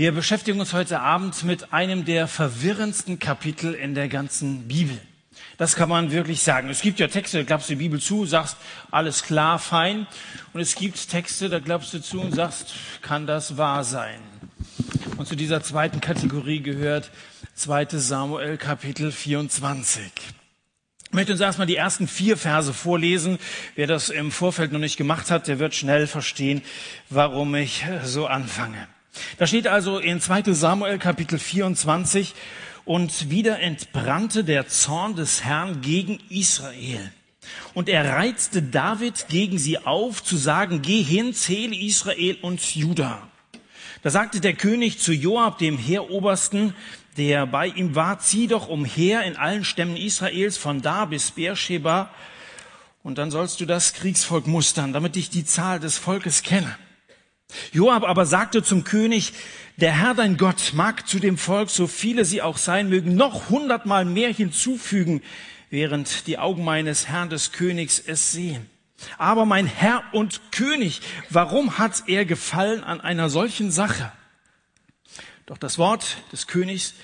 Wir beschäftigen uns heute Abend mit einem der verwirrendsten Kapitel in der ganzen Bibel. Das kann man wirklich sagen. Es gibt ja Texte, da klappst du die Bibel zu, sagst, alles klar, fein. Und es gibt Texte, da klappst du zu und sagst, kann das wahr sein? Und zu dieser zweiten Kategorie gehört 2 Samuel Kapitel 24. Ich möchte uns erstmal die ersten vier Verse vorlesen. Wer das im Vorfeld noch nicht gemacht hat, der wird schnell verstehen, warum ich so anfange. Da steht also in 2 Samuel Kapitel 24, und wieder entbrannte der Zorn des Herrn gegen Israel. Und er reizte David gegen sie auf, zu sagen, geh hin, zähle Israel und Juda. Da sagte der König zu Joab, dem Heerobersten, der bei ihm war, zieh doch umher in allen Stämmen Israels, von da bis Beersheba, und dann sollst du das Kriegsvolk mustern, damit ich die Zahl des Volkes kenne. Joab aber sagte zum König, der Herr dein Gott mag zu dem Volk, so viele sie auch sein mögen, noch hundertmal mehr hinzufügen, während die Augen meines Herrn des Königs es sehen. Aber mein Herr und König, warum hat er gefallen an einer solchen Sache? Doch das Wort des Königs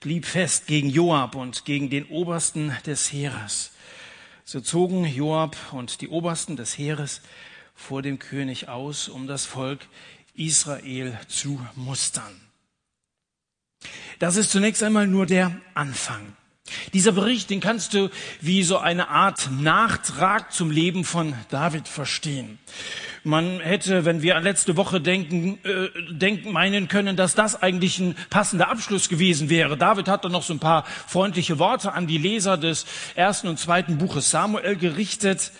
blieb fest gegen Joab und gegen den Obersten des Heeres. So zogen Joab und die Obersten des Heeres vor dem König aus, um das Volk Israel zu mustern. Das ist zunächst einmal nur der Anfang. Dieser Bericht, den kannst du wie so eine Art Nachtrag zum Leben von David verstehen. Man hätte, wenn wir an letzte Woche denken, äh, denken meinen können, dass das eigentlich ein passender Abschluss gewesen wäre. David hat dann noch so ein paar freundliche Worte an die Leser des ersten und zweiten Buches Samuel gerichtet.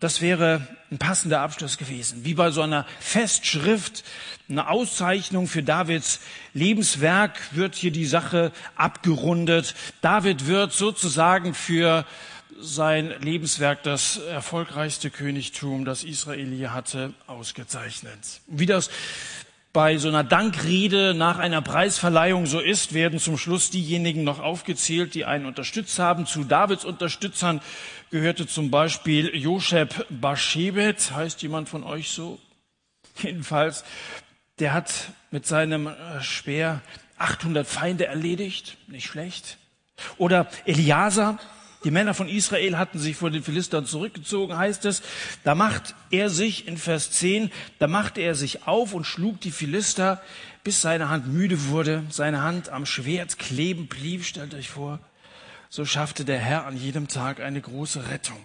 Das wäre ein passender Abschluss gewesen. Wie bei so einer Festschrift, eine Auszeichnung für Davids Lebenswerk wird hier die Sache abgerundet. David wird sozusagen für sein Lebenswerk, das erfolgreichste Königtum, das Israel je hatte, ausgezeichnet. Wie das bei so einer Dankrede nach einer Preisverleihung so ist, werden zum Schluss diejenigen noch aufgezählt, die einen unterstützt haben. Zu Davids Unterstützern gehörte zum Beispiel Josheb Bashebet. Heißt jemand von euch so? Jedenfalls, der hat mit seinem äh, Speer 800 Feinde erledigt. Nicht schlecht. Oder Eliasa, die Männer von Israel hatten sich vor den Philistern zurückgezogen, heißt es. Da macht er sich in Vers 10, da machte er sich auf und schlug die Philister, bis seine Hand müde wurde, seine Hand am Schwert kleben blieb, stellt euch vor. So schaffte der Herr an jedem Tag eine große Rettung.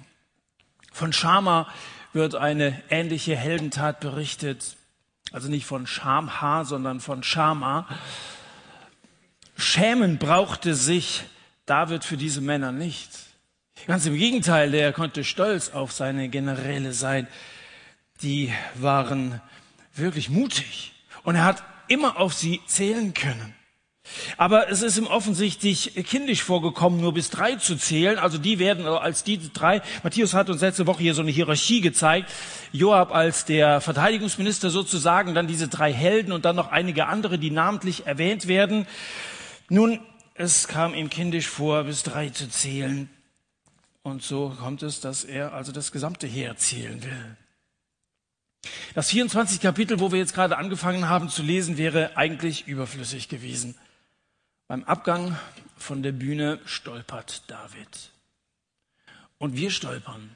Von Schama wird eine ähnliche Heldentat berichtet. Also nicht von Schamha, sondern von Schama. Schämen brauchte sich David für diese Männer nicht. Ganz im Gegenteil, der konnte stolz auf seine Generäle sein. Die waren wirklich mutig und er hat immer auf sie zählen können. Aber es ist ihm offensichtlich kindisch vorgekommen, nur bis drei zu zählen. Also die werden als die drei. Matthäus hat uns letzte Woche hier so eine Hierarchie gezeigt. Joab als der Verteidigungsminister sozusagen, dann diese drei Helden und dann noch einige andere, die namentlich erwähnt werden. Nun, es kam ihm kindisch vor, bis drei zu zählen. Und so kommt es, dass er also das gesamte Heer zählen will. Das 24 Kapitel, wo wir jetzt gerade angefangen haben zu lesen, wäre eigentlich überflüssig gewesen. Beim Abgang von der Bühne stolpert David. Und wir stolpern.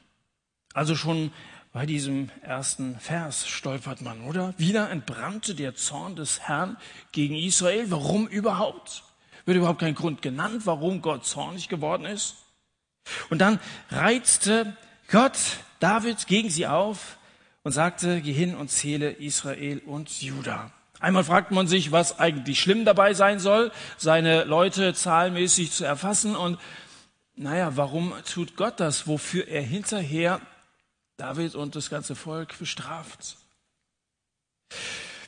Also schon bei diesem ersten Vers stolpert man, oder? Wieder entbrannte der Zorn des Herrn gegen Israel. Warum überhaupt? Wird überhaupt kein Grund genannt, warum Gott zornig geworden ist? Und dann reizte Gott David gegen sie auf und sagte, geh hin und zähle Israel und Juda. Einmal fragt man sich, was eigentlich schlimm dabei sein soll, seine Leute zahlmäßig zu erfassen und naja, warum tut Gott das, wofür er hinterher David und das ganze Volk bestraft?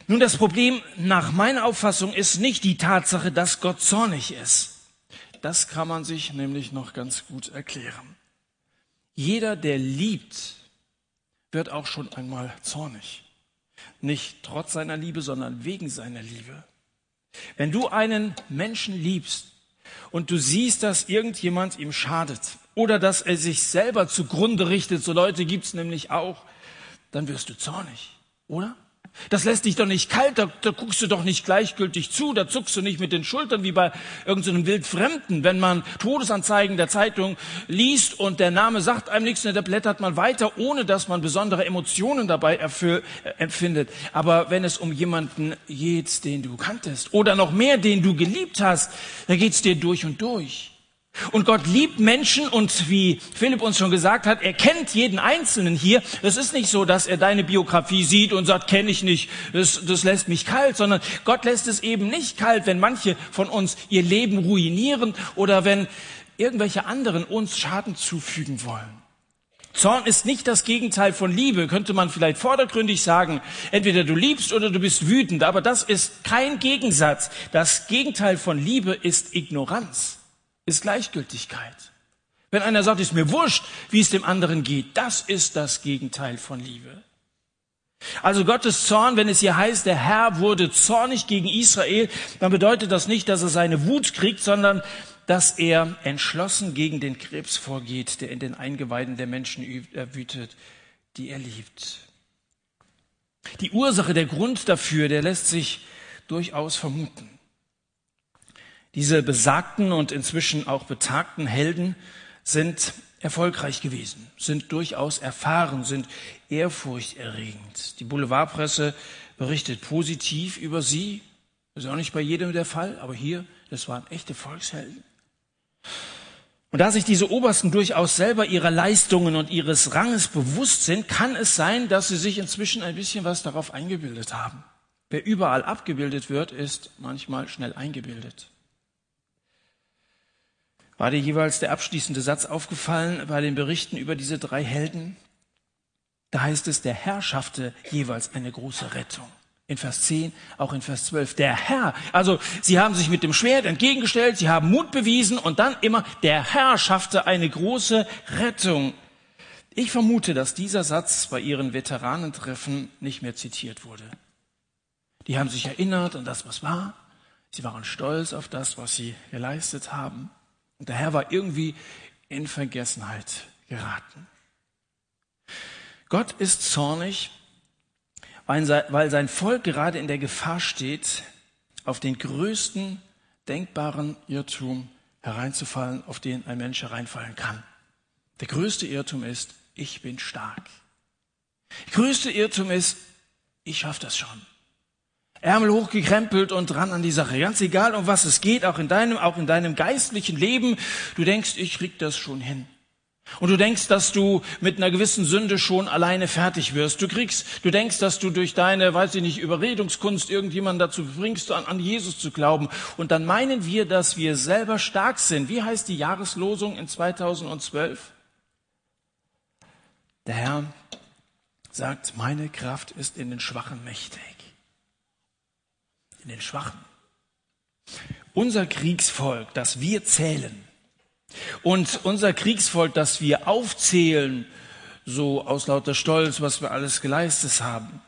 Nun, das Problem nach meiner Auffassung ist nicht die Tatsache, dass Gott zornig ist. Das kann man sich nämlich noch ganz gut erklären. Jeder, der liebt, wird auch schon einmal zornig. Nicht trotz seiner Liebe, sondern wegen seiner Liebe. Wenn du einen Menschen liebst und du siehst, dass irgendjemand ihm schadet oder dass er sich selber zugrunde richtet, so Leute gibt's nämlich auch, dann wirst du zornig, oder? Das lässt dich doch nicht kalt, da, da, guckst du doch nicht gleichgültig zu, da zuckst du nicht mit den Schultern wie bei irgendeinem so Wildfremden. Wenn man Todesanzeigen der Zeitung liest und der Name sagt einem nichts, da blättert man weiter, ohne dass man besondere Emotionen dabei erfüll, äh, empfindet. Aber wenn es um jemanden geht, den du kanntest oder noch mehr, den du geliebt hast, da geht's dir durch und durch. Und Gott liebt Menschen und wie Philipp uns schon gesagt hat, er kennt jeden Einzelnen hier. Es ist nicht so, dass er deine Biografie sieht und sagt, kenne ich nicht, das, das lässt mich kalt, sondern Gott lässt es eben nicht kalt, wenn manche von uns ihr Leben ruinieren oder wenn irgendwelche anderen uns Schaden zufügen wollen. Zorn ist nicht das Gegenteil von Liebe, könnte man vielleicht vordergründig sagen. Entweder du liebst oder du bist wütend, aber das ist kein Gegensatz. Das Gegenteil von Liebe ist Ignoranz ist Gleichgültigkeit. Wenn einer sagt, ist mir wurscht, wie es dem anderen geht, das ist das Gegenteil von Liebe. Also Gottes Zorn, wenn es hier heißt, der Herr wurde zornig gegen Israel, dann bedeutet das nicht, dass er seine Wut kriegt, sondern dass er entschlossen gegen den Krebs vorgeht, der in den Eingeweiden der Menschen wütet, die er liebt. Die Ursache, der Grund dafür, der lässt sich durchaus vermuten. Diese besagten und inzwischen auch betagten Helden sind erfolgreich gewesen, sind durchaus erfahren, sind ehrfurchterregend. Die Boulevardpresse berichtet positiv über sie. Das ist auch nicht bei jedem der Fall, aber hier, das waren echte Volkshelden. Und da sich diese Obersten durchaus selber ihrer Leistungen und ihres Ranges bewusst sind, kann es sein, dass sie sich inzwischen ein bisschen was darauf eingebildet haben. Wer überall abgebildet wird, ist manchmal schnell eingebildet. War dir jeweils der abschließende Satz aufgefallen bei den Berichten über diese drei Helden? Da heißt es, der Herr schaffte jeweils eine große Rettung. In Vers 10, auch in Vers 12. Der Herr, also sie haben sich mit dem Schwert entgegengestellt, sie haben Mut bewiesen und dann immer, der Herr schaffte eine große Rettung. Ich vermute, dass dieser Satz bei ihren Veteranentreffen nicht mehr zitiert wurde. Die haben sich erinnert an das, was war. Sie waren stolz auf das, was sie geleistet haben. Und der Herr war irgendwie in Vergessenheit geraten. Gott ist zornig, weil sein Volk gerade in der Gefahr steht, auf den größten denkbaren Irrtum hereinzufallen, auf den ein Mensch hereinfallen kann. Der größte Irrtum ist, ich bin stark. Der größte Irrtum ist, ich schaffe das schon. Ärmel hochgekrempelt und dran an die Sache. Ganz egal, um was es geht, auch in deinem, auch in deinem geistlichen Leben. Du denkst, ich krieg das schon hin. Und du denkst, dass du mit einer gewissen Sünde schon alleine fertig wirst. Du kriegst, du denkst, dass du durch deine, weiß ich nicht, Überredungskunst irgendjemanden dazu bringst, an, an Jesus zu glauben. Und dann meinen wir, dass wir selber stark sind. Wie heißt die Jahreslosung in 2012? Der Herr sagt, meine Kraft ist in den Schwachen mächtig in den Schwachen. Unser Kriegsvolk, das wir zählen, und unser Kriegsvolk, das wir aufzählen, so aus lauter Stolz, was wir alles geleistet haben,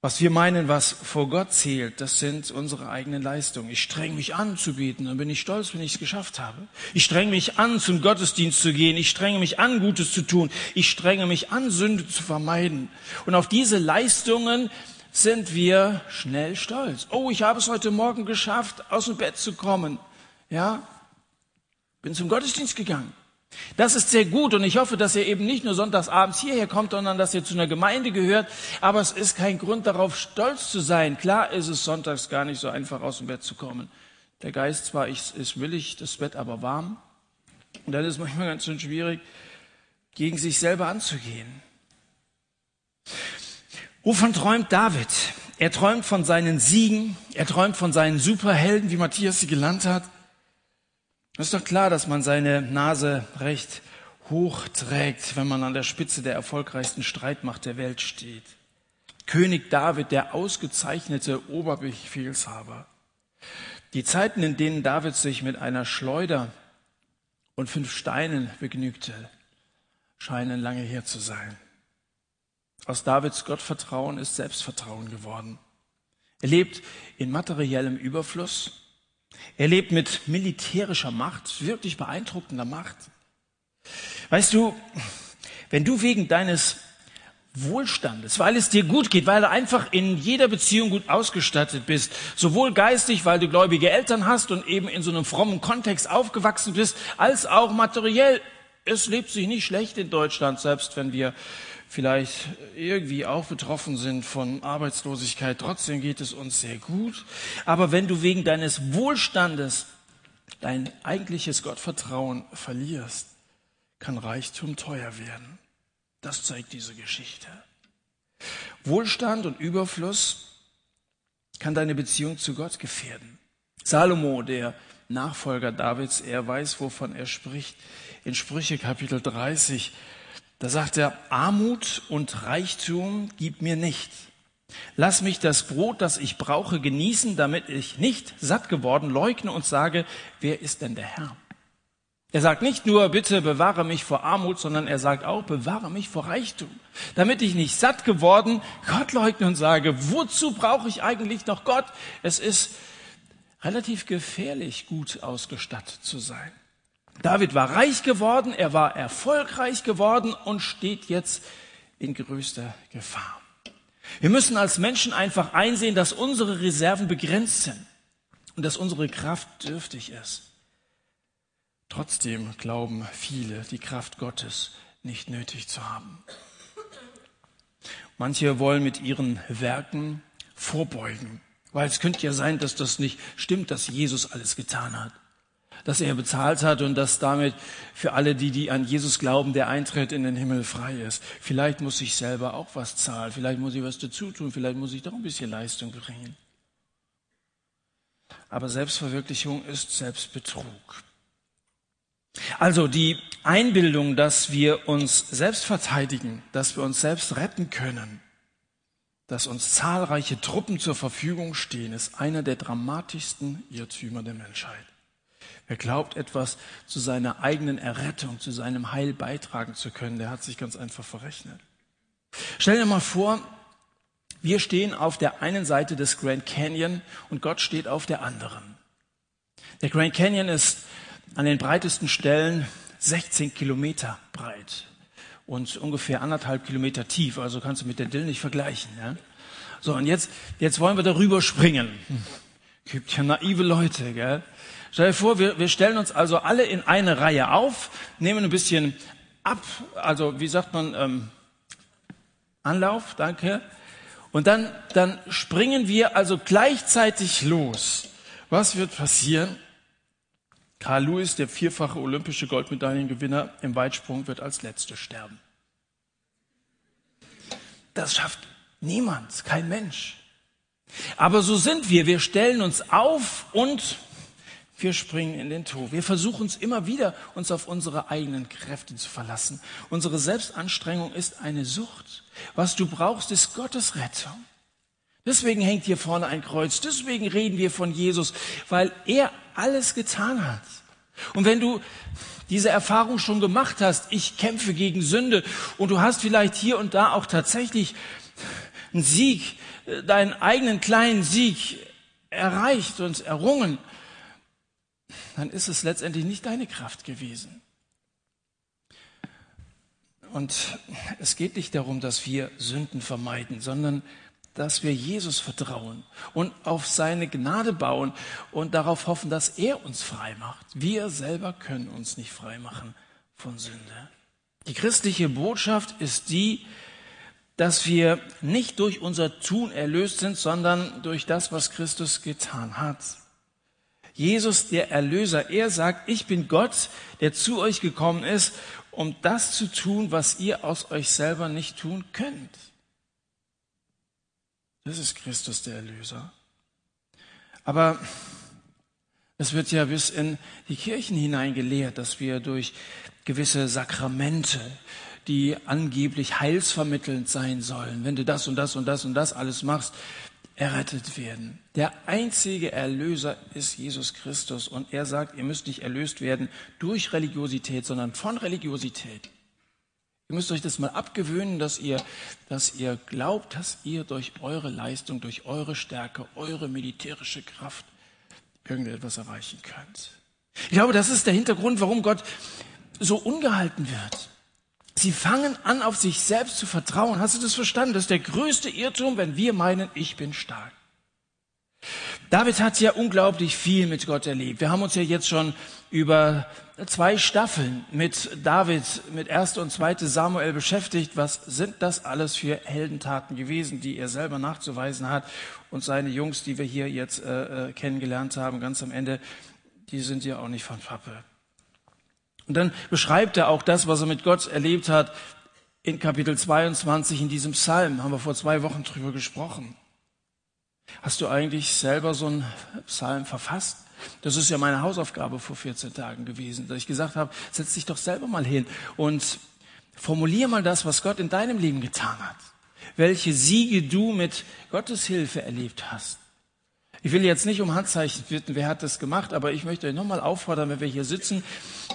was wir meinen, was vor Gott zählt, das sind unsere eigenen Leistungen. Ich streng mich an zu beten, dann bin ich stolz, wenn ich es geschafft habe. Ich streng mich an, zum Gottesdienst zu gehen. Ich strenge mich an, Gutes zu tun. Ich strenge mich an, Sünde zu vermeiden. Und auf diese Leistungen sind wir schnell stolz. Oh, ich habe es heute Morgen geschafft, aus dem Bett zu kommen. Ja, bin zum Gottesdienst gegangen. Das ist sehr gut und ich hoffe, dass ihr eben nicht nur sonntags abends hierher kommt, sondern dass ihr zu einer Gemeinde gehört. Aber es ist kein Grund darauf, stolz zu sein. Klar ist es sonntags gar nicht so einfach, aus dem Bett zu kommen. Der Geist zwar ist willig, das Bett aber warm. Und dann ist manchmal ganz schön schwierig, gegen sich selber anzugehen. Wovon träumt David? Er träumt von seinen Siegen, er träumt von seinen Superhelden, wie Matthias sie genannt hat. Es ist doch klar, dass man seine Nase recht hoch trägt, wenn man an der Spitze der erfolgreichsten Streitmacht der Welt steht. König David, der ausgezeichnete Oberbefehlshaber. Die Zeiten, in denen David sich mit einer Schleuder und fünf Steinen begnügte, scheinen lange her zu sein. Aus Davids Gottvertrauen ist Selbstvertrauen geworden. Er lebt in materiellem Überfluss. Er lebt mit militärischer Macht, wirklich beeindruckender Macht. Weißt du, wenn du wegen deines Wohlstandes, weil es dir gut geht, weil du einfach in jeder Beziehung gut ausgestattet bist, sowohl geistig, weil du gläubige Eltern hast und eben in so einem frommen Kontext aufgewachsen bist, als auch materiell. Es lebt sich nicht schlecht in Deutschland, selbst wenn wir vielleicht irgendwie auch betroffen sind von Arbeitslosigkeit. Trotzdem geht es uns sehr gut. Aber wenn du wegen deines Wohlstandes dein eigentliches Gottvertrauen verlierst, kann Reichtum teuer werden. Das zeigt diese Geschichte. Wohlstand und Überfluss kann deine Beziehung zu Gott gefährden. Salomo, der Nachfolger Davids, er weiß, wovon er spricht. In Sprüche Kapitel 30, da sagt er, Armut und Reichtum gib mir nicht. Lass mich das Brot, das ich brauche, genießen, damit ich nicht satt geworden leugne und sage, wer ist denn der Herr? Er sagt nicht nur, bitte bewahre mich vor Armut, sondern er sagt auch, bewahre mich vor Reichtum, damit ich nicht satt geworden Gott leugne und sage, wozu brauche ich eigentlich noch Gott? Es ist relativ gefährlich, gut ausgestattet zu sein. David war reich geworden, er war erfolgreich geworden und steht jetzt in größter Gefahr. Wir müssen als Menschen einfach einsehen, dass unsere Reserven begrenzt sind und dass unsere Kraft dürftig ist. Trotzdem glauben viele, die Kraft Gottes nicht nötig zu haben. Manche wollen mit ihren Werken vorbeugen, weil es könnte ja sein, dass das nicht stimmt, dass Jesus alles getan hat, dass er bezahlt hat und dass damit für alle, die, die an Jesus glauben, der Eintritt in den Himmel frei ist. Vielleicht muss ich selber auch was zahlen, vielleicht muss ich was dazu tun, vielleicht muss ich doch ein bisschen Leistung bringen. Aber Selbstverwirklichung ist Selbstbetrug. Also die Einbildung, dass wir uns selbst verteidigen, dass wir uns selbst retten können, dass uns zahlreiche Truppen zur Verfügung stehen, ist einer der dramatischsten Irrtümer der Menschheit. Wer glaubt, etwas zu seiner eigenen Errettung, zu seinem Heil beitragen zu können, der hat sich ganz einfach verrechnet. Stell dir mal vor, wir stehen auf der einen Seite des Grand Canyon und Gott steht auf der anderen. Der Grand Canyon ist an den breitesten Stellen 16 Kilometer breit und ungefähr anderthalb Kilometer tief. Also kannst du mit der Dill nicht vergleichen. Ja? So, und jetzt, jetzt wollen wir darüber springen. Gibt ja naive Leute, gell? Stell dir vor, wir, wir stellen uns also alle in eine Reihe auf, nehmen ein bisschen ab, also wie sagt man, ähm, Anlauf, danke. Und dann, dann springen wir also gleichzeitig los. Was wird passieren? Carl Lewis, der vierfache olympische Goldmedaillengewinner im Weitsprung, wird als Letzte sterben. Das schafft niemand, kein Mensch. Aber so sind wir. Wir stellen uns auf und wir springen in den Tod. Wir versuchen es immer wieder, uns auf unsere eigenen Kräfte zu verlassen. Unsere Selbstanstrengung ist eine Sucht. Was du brauchst, ist Gottes Rettung. Deswegen hängt hier vorne ein Kreuz. Deswegen reden wir von Jesus, weil er alles getan hat. Und wenn du diese Erfahrung schon gemacht hast, ich kämpfe gegen Sünde und du hast vielleicht hier und da auch tatsächlich einen Sieg, äh, deinen eigenen kleinen Sieg erreicht und errungen, dann ist es letztendlich nicht deine Kraft gewesen. Und es geht nicht darum, dass wir Sünden vermeiden, sondern dass wir Jesus vertrauen und auf seine Gnade bauen und darauf hoffen, dass er uns frei macht. Wir selber können uns nicht frei machen von Sünde. Die christliche Botschaft ist die, dass wir nicht durch unser Tun erlöst sind, sondern durch das, was Christus getan hat. Jesus, der Erlöser, er sagt, ich bin Gott, der zu euch gekommen ist, um das zu tun, was ihr aus euch selber nicht tun könnt. Das ist Christus der Erlöser. Aber es wird ja bis in die Kirchen hinein gelehrt, dass wir durch gewisse Sakramente, die angeblich heilsvermittelnd sein sollen, wenn du das und das und das und das alles machst, errettet werden. Der einzige Erlöser ist Jesus Christus und er sagt, ihr müsst nicht erlöst werden durch Religiosität, sondern von Religiosität. Ihr müsst euch das mal abgewöhnen, dass ihr, dass ihr glaubt, dass ihr durch eure Leistung, durch eure Stärke, eure militärische Kraft irgendetwas erreichen könnt. Ich glaube, das ist der Hintergrund, warum Gott so ungehalten wird. Sie fangen an, auf sich selbst zu vertrauen. Hast du das verstanden? Das ist der größte Irrtum, wenn wir meinen, ich bin stark. David hat ja unglaublich viel mit Gott erlebt. Wir haben uns ja jetzt schon über zwei Staffeln mit David, mit 1. und 2. Samuel beschäftigt. Was sind das alles für Heldentaten gewesen, die er selber nachzuweisen hat? Und seine Jungs, die wir hier jetzt äh, äh kennengelernt haben, ganz am Ende, die sind ja auch nicht von Pappe. Und dann beschreibt er auch das, was er mit Gott erlebt hat in Kapitel 22 in diesem Psalm. Haben wir vor zwei Wochen drüber gesprochen. Hast du eigentlich selber so einen Psalm verfasst? Das ist ja meine Hausaufgabe vor 14 Tagen gewesen, dass ich gesagt habe, setz dich doch selber mal hin und formulier mal das, was Gott in deinem Leben getan hat. Welche Siege du mit Gottes Hilfe erlebt hast. Ich will jetzt nicht um Handzeichen bitten, wer hat das gemacht, aber ich möchte euch nochmal auffordern, wenn wir hier sitzen,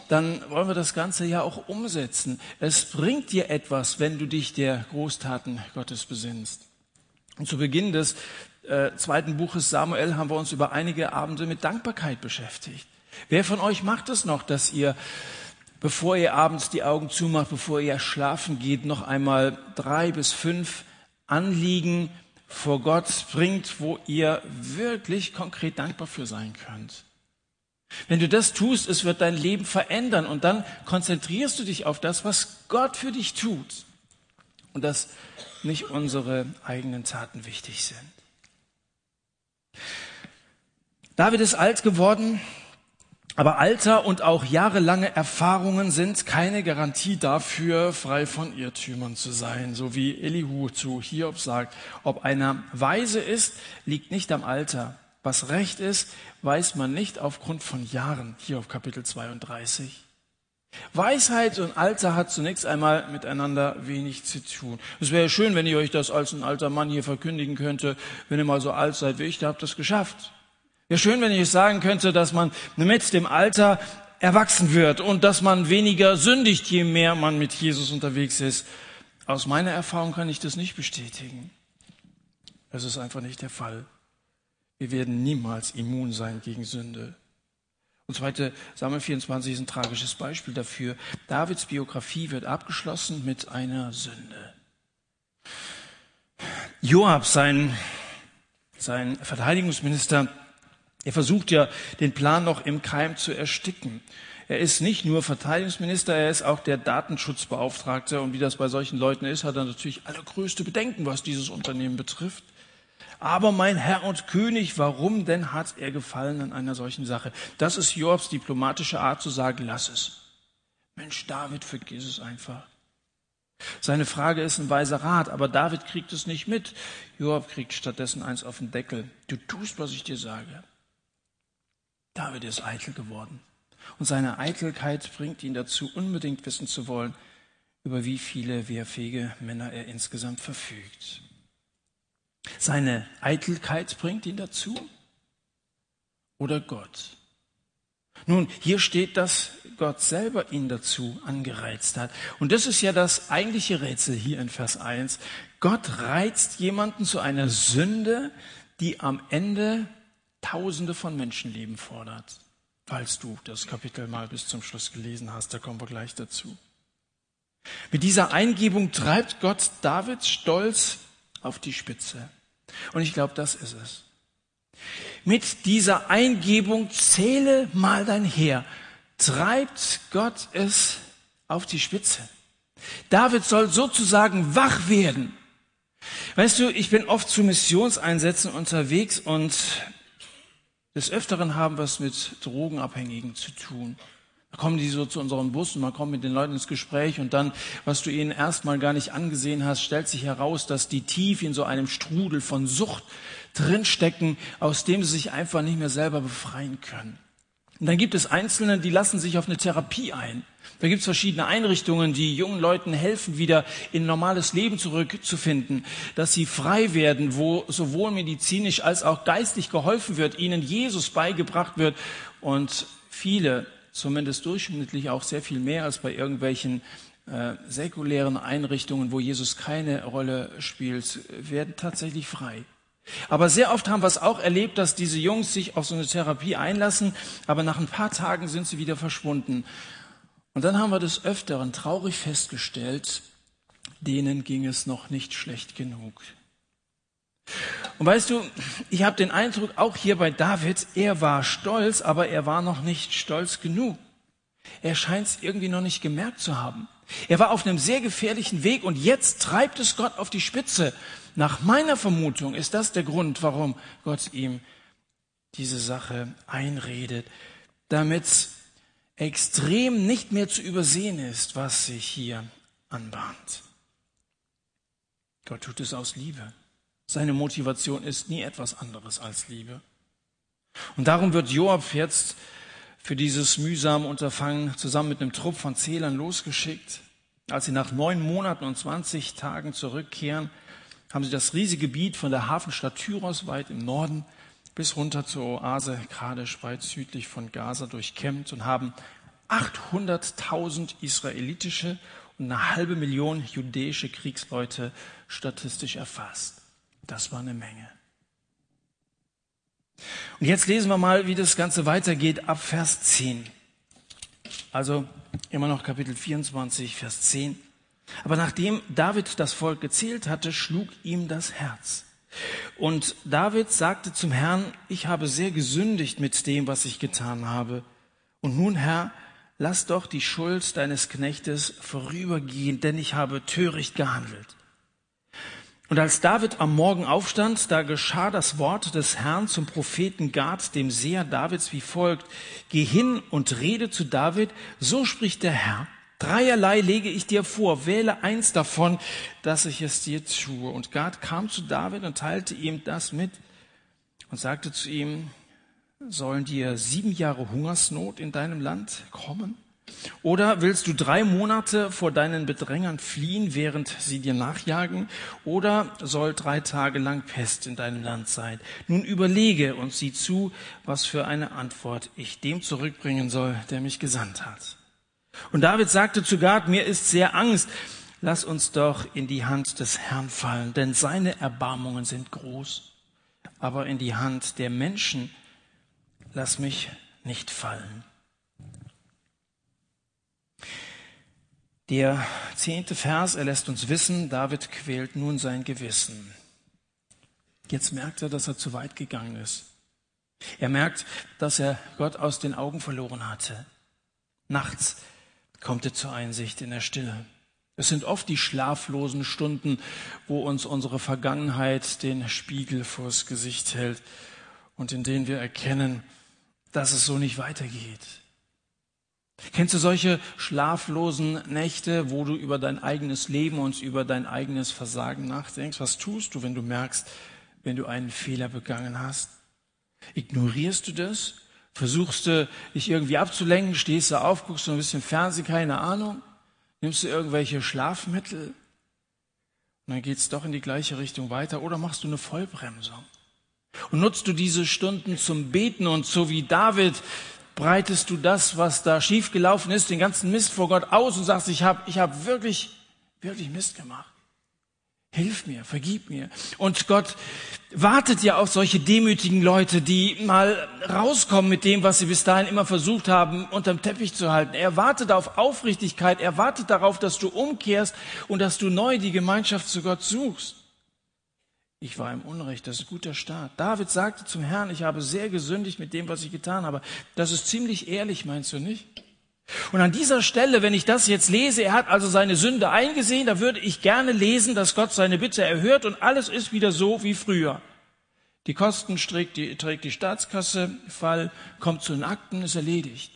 dann wollen wir das Ganze ja auch umsetzen. Es bringt dir etwas, wenn du dich der Großtaten Gottes besinnst. Und zu Beginn des äh, zweiten Buches Samuel haben wir uns über einige Abende mit Dankbarkeit beschäftigt. Wer von euch macht es noch, dass ihr, bevor ihr abends die Augen zumacht, bevor ihr schlafen geht, noch einmal drei bis fünf Anliegen vor Gott bringt, wo ihr wirklich konkret dankbar für sein könnt. Wenn du das tust, es wird dein Leben verändern und dann konzentrierst du dich auf das, was Gott für dich tut und dass nicht unsere eigenen Taten wichtig sind. David ist alt geworden, aber Alter und auch jahrelange Erfahrungen sind keine Garantie dafür, frei von Irrtümern zu sein, so wie Elihu zu Hiob sagt. Ob einer weise ist, liegt nicht am Alter. Was recht ist, weiß man nicht aufgrund von Jahren. Hiob Kapitel 32. Weisheit und Alter hat zunächst einmal miteinander wenig zu tun. Es wäre schön, wenn ihr euch das als ein alter Mann hier verkündigen könnte, wenn ihr mal so alt seid wie ich, da habt das geschafft. Wäre schön, wenn ich sagen könnte, dass man mit dem Alter erwachsen wird und dass man weniger sündigt, je mehr man mit Jesus unterwegs ist. Aus meiner Erfahrung kann ich das nicht bestätigen. Es ist einfach nicht der Fall. Wir werden niemals immun sein gegen Sünde. Und 2. Samuel 24 ist ein tragisches Beispiel dafür. Davids Biografie wird abgeschlossen mit einer Sünde. Joab, sein, sein Verteidigungsminister, er versucht ja, den Plan noch im Keim zu ersticken. Er ist nicht nur Verteidigungsminister, er ist auch der Datenschutzbeauftragte. Und wie das bei solchen Leuten ist, hat er natürlich allergrößte Bedenken, was dieses Unternehmen betrifft. Aber mein Herr und König, warum denn hat er gefallen an einer solchen Sache? Das ist Jobs diplomatische Art zu sagen, lass es. Mensch, David, vergiss es einfach. Seine Frage ist ein weiser Rat, aber David kriegt es nicht mit. Joab kriegt stattdessen eins auf den Deckel. Du tust, was ich dir sage. David ist eitel geworden. Und seine Eitelkeit bringt ihn dazu, unbedingt wissen zu wollen, über wie viele wehrfähige Männer er insgesamt verfügt. Seine Eitelkeit bringt ihn dazu oder Gott? Nun, hier steht, dass Gott selber ihn dazu angereizt hat. Und das ist ja das eigentliche Rätsel hier in Vers 1. Gott reizt jemanden zu einer Sünde, die am Ende Tausende von Menschenleben fordert. Falls du das Kapitel mal bis zum Schluss gelesen hast, da kommen wir gleich dazu. Mit dieser Eingebung treibt Gott Davids Stolz auf die Spitze. Und ich glaube, das ist es. Mit dieser Eingebung zähle mal dein Heer, treibt Gott es auf die Spitze. David soll sozusagen wach werden. Weißt du, ich bin oft zu Missionseinsätzen unterwegs und des Öfteren haben wir es mit Drogenabhängigen zu tun. Da kommen die so zu unseren Bussen, man kommt mit den Leuten ins Gespräch und dann, was du ihnen erstmal gar nicht angesehen hast, stellt sich heraus, dass die tief in so einem Strudel von Sucht drinstecken, aus dem sie sich einfach nicht mehr selber befreien können. Und dann gibt es Einzelne, die lassen sich auf eine Therapie ein. Da gibt es verschiedene Einrichtungen, die jungen Leuten helfen, wieder in normales Leben zurückzufinden, dass sie frei werden, wo sowohl medizinisch als auch geistlich geholfen wird, ihnen Jesus beigebracht wird und viele, zumindest durchschnittlich auch sehr viel mehr als bei irgendwelchen äh, säkulären Einrichtungen, wo Jesus keine Rolle spielt, werden tatsächlich frei. Aber sehr oft haben wir es auch erlebt, dass diese Jungs sich auf so eine Therapie einlassen, aber nach ein paar Tagen sind sie wieder verschwunden. Und dann haben wir des Öfteren traurig festgestellt, denen ging es noch nicht schlecht genug. Und weißt du, ich habe den Eindruck, auch hier bei David, er war stolz, aber er war noch nicht stolz genug. Er scheint es irgendwie noch nicht gemerkt zu haben. Er war auf einem sehr gefährlichen Weg und jetzt treibt es Gott auf die Spitze. Nach meiner Vermutung ist das der Grund, warum Gott ihm diese Sache einredet, damit extrem nicht mehr zu übersehen ist, was sich hier anbahnt. Gott tut es aus Liebe. Seine Motivation ist nie etwas anderes als Liebe. Und darum wird Joab jetzt für dieses mühsame Unterfangen zusammen mit einem Trupp von Zählern losgeschickt. Als sie nach neun Monaten und zwanzig Tagen zurückkehren, haben sie das riesige Gebiet von der Hafenstadt Tyros weit im Norden bis runter zur Oase Kadesh weit südlich von Gaza durchkämmt und haben 800.000 israelitische und eine halbe Million jüdische Kriegsleute statistisch erfasst. Das war eine Menge. Und jetzt lesen wir mal, wie das Ganze weitergeht ab Vers 10. Also immer noch Kapitel 24, Vers 10. Aber nachdem David das Volk gezählt hatte, schlug ihm das Herz. Und David sagte zum Herrn, ich habe sehr gesündigt mit dem, was ich getan habe. Und nun, Herr, lass doch die Schuld deines Knechtes vorübergehen, denn ich habe töricht gehandelt. Und als David am Morgen aufstand, da geschah das Wort des Herrn zum Propheten Gad, dem Seher Davids, wie folgt. Geh hin und rede zu David, so spricht der Herr. Dreierlei lege ich dir vor, wähle eins davon, dass ich es dir tue. Und Gad kam zu David und teilte ihm das mit und sagte zu ihm, sollen dir sieben Jahre Hungersnot in deinem Land kommen? Oder willst du drei Monate vor deinen Bedrängern fliehen, während sie dir nachjagen? Oder soll drei Tage lang Pest in deinem Land sein? Nun überlege und sieh zu, was für eine Antwort ich dem zurückbringen soll, der mich gesandt hat. Und David sagte zu Gad, mir ist sehr Angst. Lass uns doch in die Hand des Herrn fallen, denn seine Erbarmungen sind groß. Aber in die Hand der Menschen lass mich nicht fallen. Der zehnte Vers, er lässt uns wissen, David quält nun sein Gewissen. Jetzt merkt er, dass er zu weit gegangen ist. Er merkt, dass er Gott aus den Augen verloren hatte. Nachts kommt er zur Einsicht in der Stille. Es sind oft die schlaflosen Stunden, wo uns unsere Vergangenheit den Spiegel vors Gesicht hält und in denen wir erkennen, dass es so nicht weitergeht. Kennst du solche schlaflosen Nächte, wo du über dein eigenes Leben und über dein eigenes Versagen nachdenkst? Was tust du, wenn du merkst, wenn du einen Fehler begangen hast? Ignorierst du das? Versuchst du, dich irgendwie abzulenken? Stehst du auf, guckst du ein bisschen Fernsehen, keine Ahnung? Nimmst du irgendwelche Schlafmittel? Und dann geht's doch in die gleiche Richtung weiter. Oder machst du eine Vollbremsung? Und nutzt du diese Stunden zum Beten und so wie David breitest du das, was da schiefgelaufen ist, den ganzen Mist vor Gott aus und sagst, ich habe ich hab wirklich, wirklich Mist gemacht. Hilf mir, vergib mir. Und Gott wartet ja auf solche demütigen Leute, die mal rauskommen mit dem, was sie bis dahin immer versucht haben, unterm Teppich zu halten. Er wartet auf Aufrichtigkeit, er wartet darauf, dass du umkehrst und dass du neu die Gemeinschaft zu Gott suchst. Ich war im Unrecht, das ist ein guter Start. David sagte zum Herrn, ich habe sehr gesündigt mit dem, was ich getan habe. Das ist ziemlich ehrlich, meinst du nicht? Und an dieser Stelle, wenn ich das jetzt lese, er hat also seine Sünde eingesehen, da würde ich gerne lesen, dass Gott seine Bitte erhört und alles ist wieder so wie früher. Die Kosten trägt die, trägt die Staatskasse, Fall kommt zu den Akten, ist erledigt.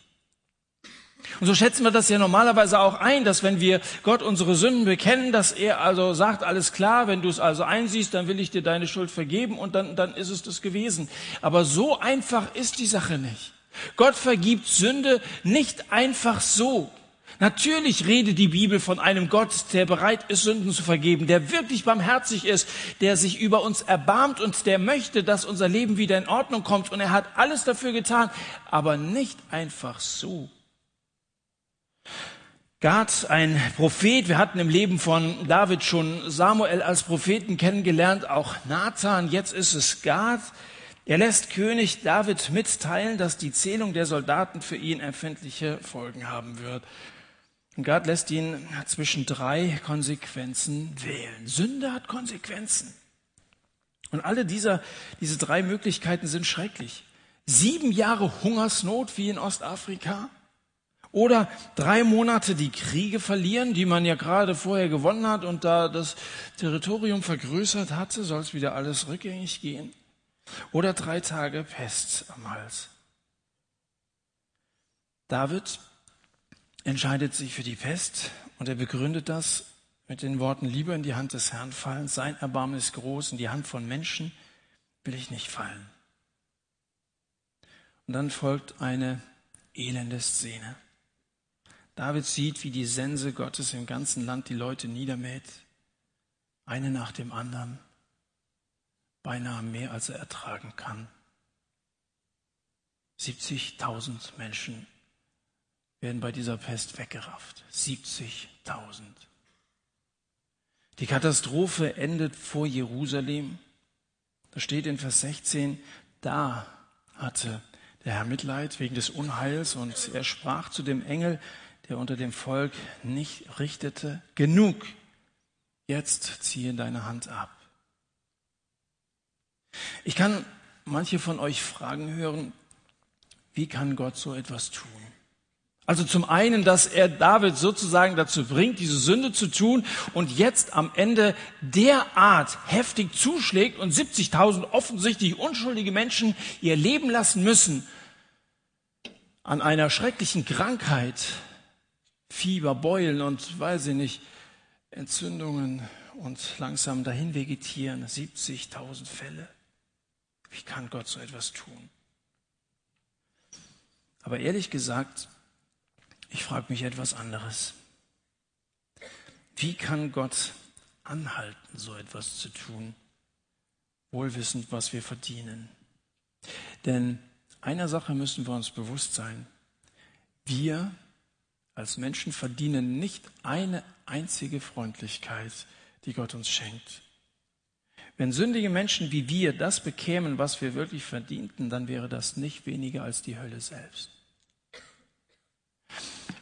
Und so schätzen wir das ja normalerweise auch ein, dass wenn wir Gott unsere Sünden bekennen, dass er also sagt, alles klar, wenn du es also einsiehst, dann will ich dir deine Schuld vergeben und dann, dann ist es das gewesen. Aber so einfach ist die Sache nicht. Gott vergibt Sünde nicht einfach so. Natürlich redet die Bibel von einem Gott, der bereit ist, Sünden zu vergeben, der wirklich barmherzig ist, der sich über uns erbarmt und der möchte, dass unser Leben wieder in Ordnung kommt. Und er hat alles dafür getan, aber nicht einfach so. Gad, ein Prophet, wir hatten im Leben von David schon Samuel als Propheten kennengelernt, auch Nathan, jetzt ist es Gad. Er lässt König David mitteilen, dass die Zählung der Soldaten für ihn empfindliche Folgen haben wird. Und Gott lässt ihn zwischen drei Konsequenzen wählen. Sünde hat Konsequenzen. Und alle dieser, diese drei Möglichkeiten sind schrecklich. Sieben Jahre Hungersnot wie in Ostafrika. Oder drei Monate die Kriege verlieren, die man ja gerade vorher gewonnen hat und da das Territorium vergrößert hatte, soll es wieder alles rückgängig gehen. Oder drei Tage Pest am Hals. David entscheidet sich für die Pest und er begründet das mit den Worten, lieber in die Hand des Herrn fallen, sein Erbarmen ist groß, in die Hand von Menschen will ich nicht fallen. Und dann folgt eine elende Szene. David sieht, wie die Sense Gottes im ganzen Land die Leute niedermäht, eine nach dem anderen, beinahe mehr als er ertragen kann. 70.000 Menschen werden bei dieser Pest weggerafft. 70.000. Die Katastrophe endet vor Jerusalem. Da steht in Vers 16, da hatte der Herr Mitleid wegen des Unheils und er sprach zu dem Engel, der unter dem Volk nicht richtete, genug, jetzt ziehe deine Hand ab. Ich kann manche von euch Fragen hören, wie kann Gott so etwas tun? Also zum einen, dass er David sozusagen dazu bringt, diese Sünde zu tun und jetzt am Ende derart heftig zuschlägt und 70.000 offensichtlich unschuldige Menschen ihr Leben lassen müssen an einer schrecklichen Krankheit, Fieber, Beulen und weiß ich nicht, Entzündungen und langsam dahin vegetieren, 70.000 Fälle. Wie kann Gott so etwas tun? Aber ehrlich gesagt, ich frage mich etwas anderes. Wie kann Gott anhalten, so etwas zu tun, wohlwissend, was wir verdienen? Denn einer Sache müssen wir uns bewusst sein. Wir als Menschen verdienen nicht eine einzige Freundlichkeit, die Gott uns schenkt. Wenn sündige Menschen wie wir das bekämen, was wir wirklich verdienten, dann wäre das nicht weniger als die Hölle selbst.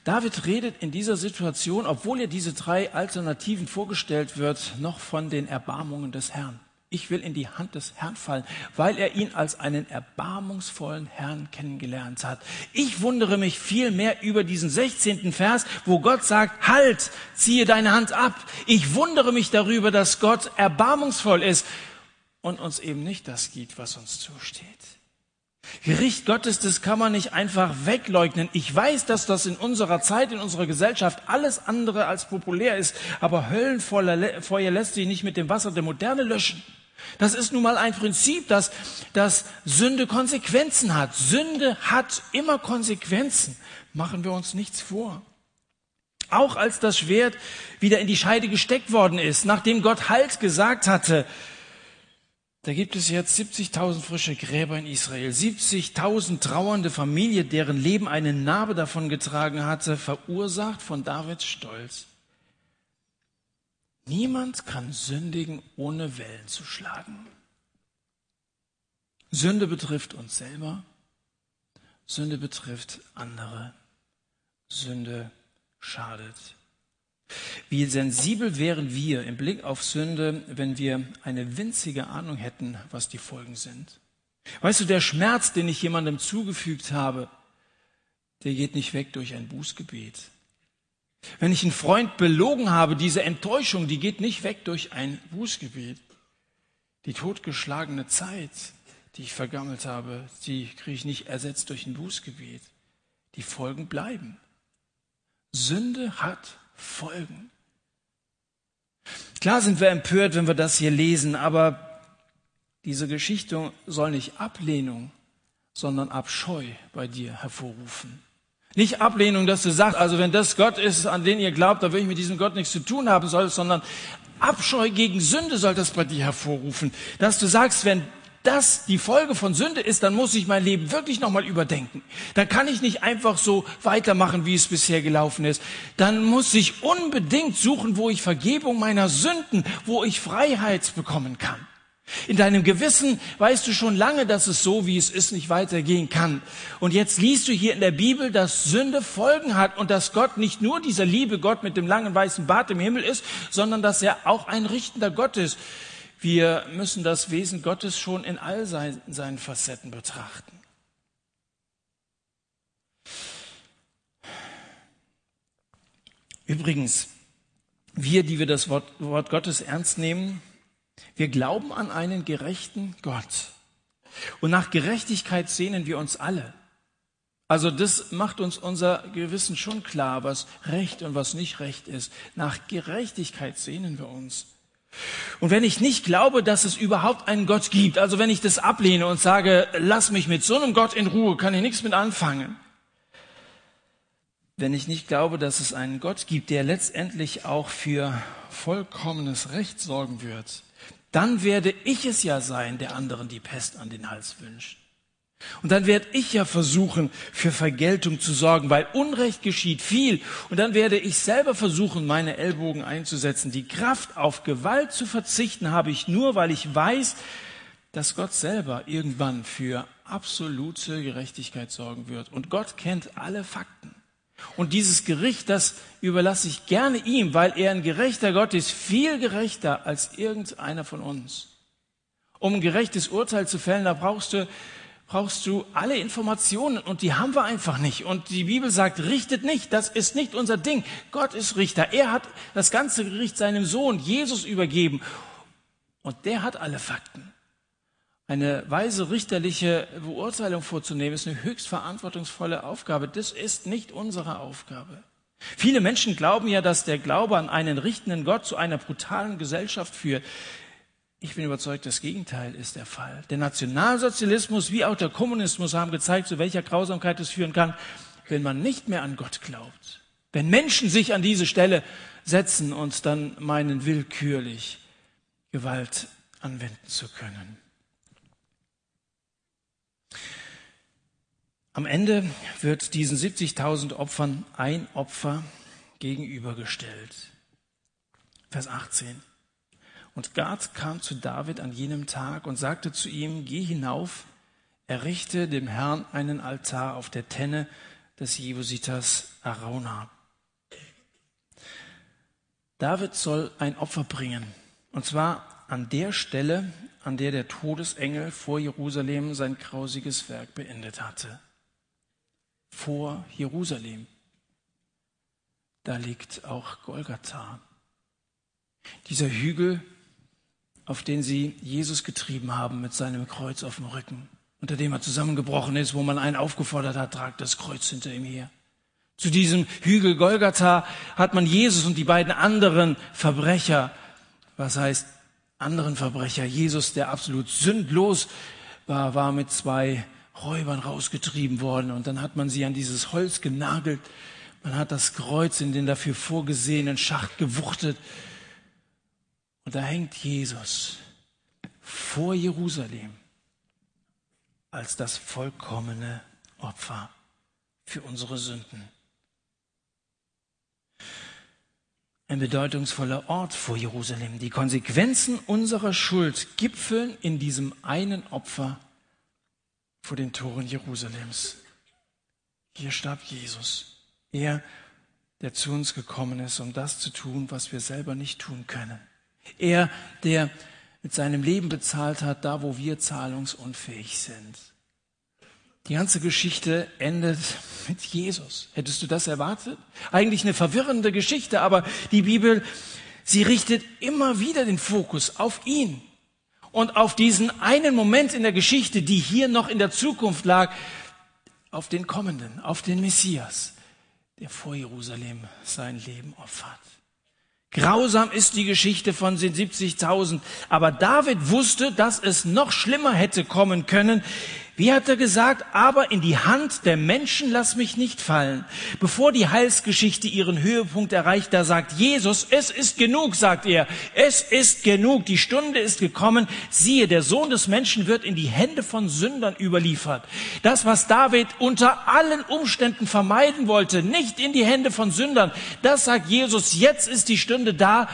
David redet in dieser Situation, obwohl er diese drei Alternativen vorgestellt wird, noch von den Erbarmungen des Herrn. Ich will in die Hand des Herrn fallen, weil er ihn als einen erbarmungsvollen Herrn kennengelernt hat. Ich wundere mich viel mehr über diesen 16. Vers, wo Gott sagt, halt, ziehe deine Hand ab. Ich wundere mich darüber, dass Gott erbarmungsvoll ist und uns eben nicht das gibt, was uns zusteht. Gericht Gottes, das kann man nicht einfach wegleugnen. Ich weiß, dass das in unserer Zeit, in unserer Gesellschaft alles andere als populär ist, aber Höllenfeuer lässt sich nicht mit dem Wasser der Moderne löschen. Das ist nun mal ein Prinzip, dass, dass Sünde Konsequenzen hat. Sünde hat immer Konsequenzen. Machen wir uns nichts vor. Auch als das Schwert wieder in die Scheide gesteckt worden ist, nachdem Gott Halt gesagt hatte, da gibt es jetzt 70.000 frische Gräber in Israel, 70.000 trauernde Familie, deren Leben eine Narbe davon getragen hatte, verursacht von Davids Stolz. Niemand kann sündigen, ohne Wellen zu schlagen. Sünde betrifft uns selber, Sünde betrifft andere, Sünde schadet. Wie sensibel wären wir im Blick auf Sünde, wenn wir eine winzige Ahnung hätten, was die Folgen sind. Weißt du, der Schmerz, den ich jemandem zugefügt habe, der geht nicht weg durch ein Bußgebet. Wenn ich einen Freund belogen habe, diese Enttäuschung, die geht nicht weg durch ein Bußgebet. Die totgeschlagene Zeit, die ich vergammelt habe, die kriege ich nicht ersetzt durch ein Bußgebet. Die Folgen bleiben. Sünde hat folgen. Klar sind wir empört, wenn wir das hier lesen, aber diese Geschichte soll nicht Ablehnung, sondern Abscheu bei dir hervorrufen. Nicht Ablehnung, dass du sagst, also wenn das Gott ist, an den ihr glaubt, da will ich mit diesem Gott nichts zu tun haben soll, sondern Abscheu gegen Sünde soll das bei dir hervorrufen. Dass du sagst, wenn das die Folge von Sünde ist, dann muss ich mein Leben wirklich nochmal überdenken. Dann kann ich nicht einfach so weitermachen, wie es bisher gelaufen ist. Dann muss ich unbedingt suchen, wo ich Vergebung meiner Sünden, wo ich Freiheit bekommen kann. In deinem Gewissen weißt du schon lange, dass es so, wie es ist, nicht weitergehen kann. Und jetzt liest du hier in der Bibel, dass Sünde Folgen hat und dass Gott nicht nur dieser liebe Gott mit dem langen weißen Bart im Himmel ist, sondern dass er auch ein richtender Gott ist. Wir müssen das Wesen Gottes schon in all seinen Facetten betrachten. Übrigens, wir, die wir das Wort, Wort Gottes ernst nehmen, wir glauben an einen gerechten Gott. Und nach Gerechtigkeit sehnen wir uns alle. Also das macht uns unser Gewissen schon klar, was Recht und was nicht Recht ist. Nach Gerechtigkeit sehnen wir uns. Und wenn ich nicht glaube, dass es überhaupt einen Gott gibt, also wenn ich das ablehne und sage, lass mich mit so einem Gott in Ruhe, kann ich nichts mit anfangen. Wenn ich nicht glaube, dass es einen Gott gibt, der letztendlich auch für vollkommenes Recht sorgen wird, dann werde ich es ja sein, der anderen die Pest an den Hals wünscht. Und dann werde ich ja versuchen, für Vergeltung zu sorgen, weil Unrecht geschieht viel. Und dann werde ich selber versuchen, meine Ellbogen einzusetzen. Die Kraft auf Gewalt zu verzichten habe ich nur, weil ich weiß, dass Gott selber irgendwann für absolute Gerechtigkeit sorgen wird. Und Gott kennt alle Fakten. Und dieses Gericht, das überlasse ich gerne ihm, weil er ein gerechter Gott ist, viel gerechter als irgendeiner von uns. Um ein gerechtes Urteil zu fällen, da brauchst du, brauchst du alle Informationen und die haben wir einfach nicht. Und die Bibel sagt, richtet nicht, das ist nicht unser Ding. Gott ist Richter. Er hat das ganze Gericht seinem Sohn Jesus übergeben und der hat alle Fakten. Eine weise richterliche Beurteilung vorzunehmen, ist eine höchst verantwortungsvolle Aufgabe. Das ist nicht unsere Aufgabe. Viele Menschen glauben ja, dass der Glaube an einen richtenden Gott zu einer brutalen Gesellschaft führt. Ich bin überzeugt, das Gegenteil ist der Fall. Der Nationalsozialismus wie auch der Kommunismus haben gezeigt, zu welcher Grausamkeit es führen kann, wenn man nicht mehr an Gott glaubt. Wenn Menschen sich an diese Stelle setzen und dann meinen, willkürlich Gewalt anwenden zu können. Am Ende wird diesen 70.000 Opfern ein Opfer gegenübergestellt. Vers 18. Und Gad kam zu David an jenem Tag und sagte zu ihm, geh hinauf, errichte dem Herrn einen Altar auf der Tenne des Jebusiters Arauna. David soll ein Opfer bringen, und zwar an der Stelle, an der der Todesengel vor Jerusalem sein grausiges Werk beendet hatte vor Jerusalem. Da liegt auch Golgatha. Dieser Hügel, auf den sie Jesus getrieben haben mit seinem Kreuz auf dem Rücken, unter dem er zusammengebrochen ist, wo man einen aufgefordert hat, tragt das Kreuz hinter ihm her. Zu diesem Hügel Golgatha hat man Jesus und die beiden anderen Verbrecher, was heißt anderen Verbrecher, Jesus, der absolut sündlos war, war mit zwei Räubern rausgetrieben worden und dann hat man sie an dieses Holz genagelt. Man hat das Kreuz in den dafür vorgesehenen Schacht gewuchtet. Und da hängt Jesus vor Jerusalem als das vollkommene Opfer für unsere Sünden. Ein bedeutungsvoller Ort vor Jerusalem. Die Konsequenzen unserer Schuld gipfeln in diesem einen Opfer vor den Toren Jerusalems. Hier starb Jesus. Er, der zu uns gekommen ist, um das zu tun, was wir selber nicht tun können. Er, der mit seinem Leben bezahlt hat, da wo wir zahlungsunfähig sind. Die ganze Geschichte endet mit Jesus. Hättest du das erwartet? Eigentlich eine verwirrende Geschichte, aber die Bibel, sie richtet immer wieder den Fokus auf ihn und auf diesen einen Moment in der Geschichte, die hier noch in der Zukunft lag, auf den kommenden, auf den Messias, der vor Jerusalem sein Leben opfert. Grausam ist die Geschichte von den 70.000, aber David wusste, dass es noch schlimmer hätte kommen können, wie hat er gesagt? Aber in die Hand der Menschen lass mich nicht fallen. Bevor die Heilsgeschichte ihren Höhepunkt erreicht, da sagt Jesus, es ist genug, sagt er. Es ist genug. Die Stunde ist gekommen. Siehe, der Sohn des Menschen wird in die Hände von Sündern überliefert. Das, was David unter allen Umständen vermeiden wollte, nicht in die Hände von Sündern, das sagt Jesus, jetzt ist die Stunde da.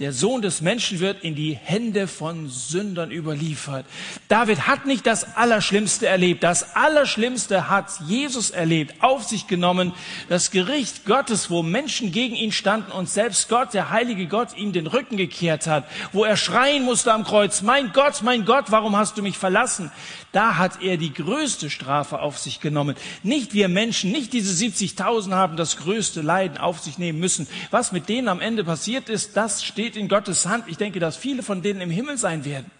Der Sohn des Menschen wird in die Hände von Sündern überliefert. David hat nicht das Allerschlimmste erlebt. Das Allerschlimmste hat Jesus erlebt, auf sich genommen. Das Gericht Gottes, wo Menschen gegen ihn standen und selbst Gott, der heilige Gott, ihm den Rücken gekehrt hat, wo er schreien musste am Kreuz, mein Gott, mein Gott, warum hast du mich verlassen? Da hat er die größte Strafe auf sich genommen. Nicht wir Menschen, nicht diese 70.000 haben das größte Leiden auf sich nehmen müssen. Was mit denen am Ende passiert ist, das steht in Gottes Hand. Ich denke, dass viele von denen im Himmel sein werden.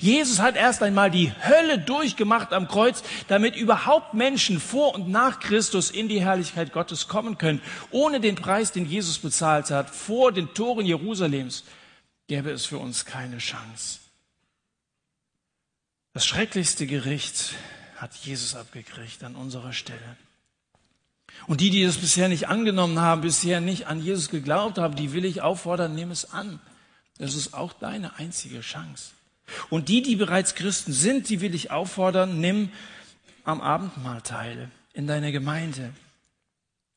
Jesus hat erst einmal die Hölle durchgemacht am Kreuz, damit überhaupt Menschen vor und nach Christus in die Herrlichkeit Gottes kommen können. Ohne den Preis, den Jesus bezahlt hat, vor den Toren Jerusalems, gäbe es für uns keine Chance. Das schrecklichste Gericht hat Jesus abgekriegt an unserer Stelle. Und die, die es bisher nicht angenommen haben, bisher nicht an Jesus geglaubt haben, die will ich auffordern, nimm es an. Das ist auch deine einzige Chance. Und die, die bereits Christen sind, die will ich auffordern, nimm am Abendmahl teil in deiner Gemeinde.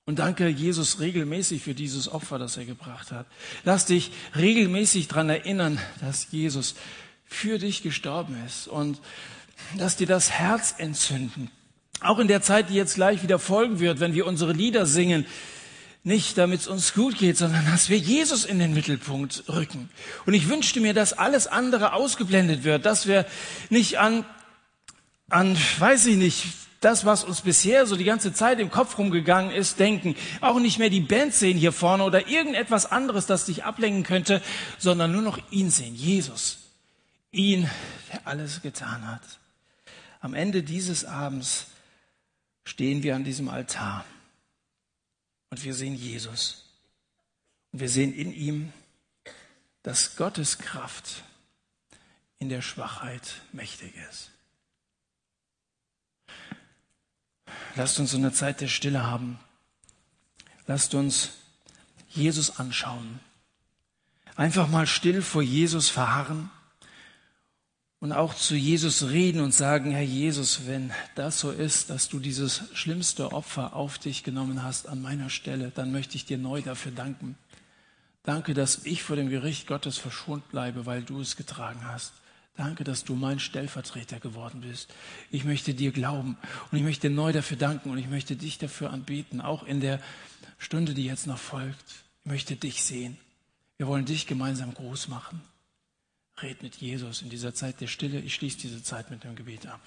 Und danke Jesus regelmäßig für dieses Opfer, das er gebracht hat. Lass dich regelmäßig daran erinnern, dass Jesus für dich gestorben ist und dass dir das Herz entzünden. Auch in der Zeit, die jetzt gleich wieder folgen wird, wenn wir unsere Lieder singen, nicht damit es uns gut geht, sondern dass wir Jesus in den Mittelpunkt rücken. Und ich wünschte mir, dass alles andere ausgeblendet wird, dass wir nicht an, an, weiß ich nicht, das, was uns bisher so die ganze Zeit im Kopf rumgegangen ist, denken. Auch nicht mehr die Band sehen hier vorne oder irgendetwas anderes, das dich ablenken könnte, sondern nur noch ihn sehen, Jesus ihn, der alles getan hat. Am Ende dieses Abends stehen wir an diesem Altar und wir sehen Jesus. Und wir sehen in ihm, dass Gottes Kraft in der Schwachheit mächtig ist. Lasst uns so eine Zeit der Stille haben. Lasst uns Jesus anschauen. Einfach mal still vor Jesus verharren und auch zu Jesus reden und sagen, Herr Jesus, wenn das so ist, dass du dieses schlimmste Opfer auf dich genommen hast an meiner Stelle, dann möchte ich dir neu dafür danken. Danke, dass ich vor dem Gericht Gottes verschont bleibe, weil du es getragen hast. Danke, dass du mein Stellvertreter geworden bist. Ich möchte dir glauben und ich möchte neu dafür danken und ich möchte dich dafür anbeten, auch in der Stunde, die jetzt noch folgt. Ich möchte dich sehen. Wir wollen dich gemeinsam groß machen. Red mit Jesus in dieser Zeit der Stille. Ich schließe diese Zeit mit dem Gebet ab.